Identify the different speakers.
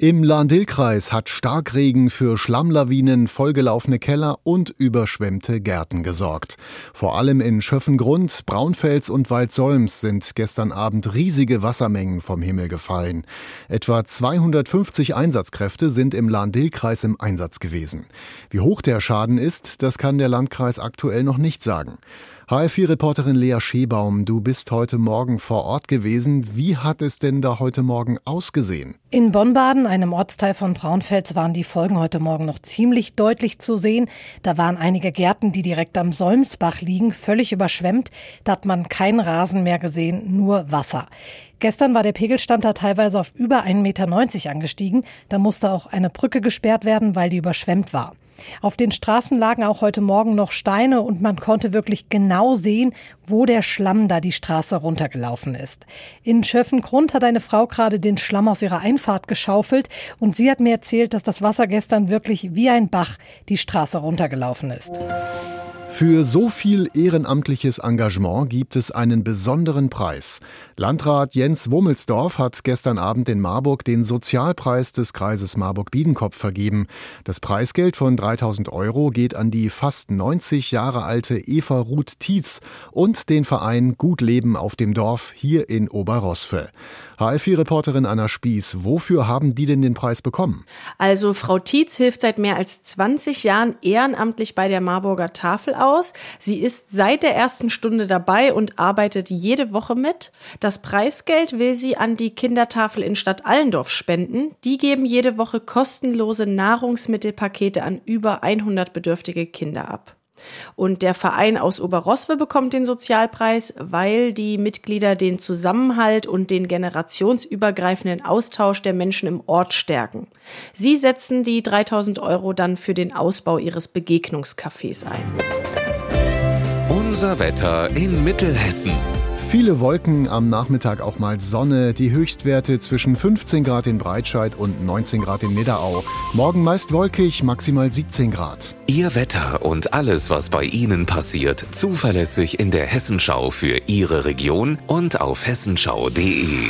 Speaker 1: Im Lahn-Dill-Kreis hat Starkregen für Schlammlawinen, vollgelaufene Keller und überschwemmte Gärten gesorgt. Vor allem in Schöffengrund, Braunfels und Waldsolms sind gestern Abend riesige Wassermengen vom Himmel gefallen. Etwa 250 Einsatzkräfte sind im Lahn-Dill-Kreis im Einsatz gewesen. Wie hoch der Schaden ist, das kann der Landkreis aktuell noch nicht sagen. HR4-Reporterin Lea Schebaum, du bist heute Morgen vor Ort gewesen. Wie hat es denn da heute Morgen ausgesehen?
Speaker 2: In Bonnbaden, einem Ortsteil von Braunfels, waren die Folgen heute Morgen noch ziemlich deutlich zu sehen. Da waren einige Gärten, die direkt am Solmsbach liegen, völlig überschwemmt. Da hat man keinen Rasen mehr gesehen, nur Wasser. Gestern war der Pegelstand da teilweise auf über 1,90 Meter angestiegen. Da musste auch eine Brücke gesperrt werden, weil die überschwemmt war. Auf den Straßen lagen auch heute Morgen noch Steine und man konnte wirklich genau sehen, wo der Schlamm da die Straße runtergelaufen ist. In Schöffengrund hat eine Frau gerade den Schlamm aus ihrer Einfahrt geschaufelt und sie hat mir erzählt, dass das Wasser gestern wirklich wie ein Bach die Straße runtergelaufen ist.
Speaker 1: Für so viel ehrenamtliches Engagement gibt es einen besonderen Preis. Landrat Jens Wummelsdorf hat gestern Abend in Marburg den Sozialpreis des Kreises Marburg-Biedenkopf vergeben. Das Preisgeld von 3000 Euro geht an die fast 90 Jahre alte Eva Ruth Tietz und den Verein Gut Leben auf dem Dorf hier in Oberrosfe. HFI-Reporterin Anna Spieß, wofür haben die denn den Preis bekommen?
Speaker 3: Also Frau Tietz hilft seit mehr als 20 Jahren ehrenamtlich bei der Marburger Tafel aus. Sie ist seit der ersten Stunde dabei und arbeitet jede Woche mit. Das Preisgeld will sie an die Kindertafel in Stadt Allendorf spenden. Die geben jede Woche kostenlose Nahrungsmittelpakete an über 100 bedürftige Kinder ab. Und der Verein aus Oberroswe bekommt den Sozialpreis, weil die Mitglieder den Zusammenhalt und den generationsübergreifenden Austausch der Menschen im Ort stärken. Sie setzen die 3000 Euro dann für den Ausbau ihres Begegnungscafés ein.
Speaker 4: Unser Wetter in Mittelhessen.
Speaker 1: Viele Wolken, am Nachmittag auch mal Sonne, die Höchstwerte zwischen 15 Grad in Breitscheid und 19 Grad in Nidderau. Morgen meist wolkig, maximal 17 Grad.
Speaker 4: Ihr Wetter und alles, was bei Ihnen passiert, zuverlässig in der Hessenschau für Ihre Region und auf hessenschau.de.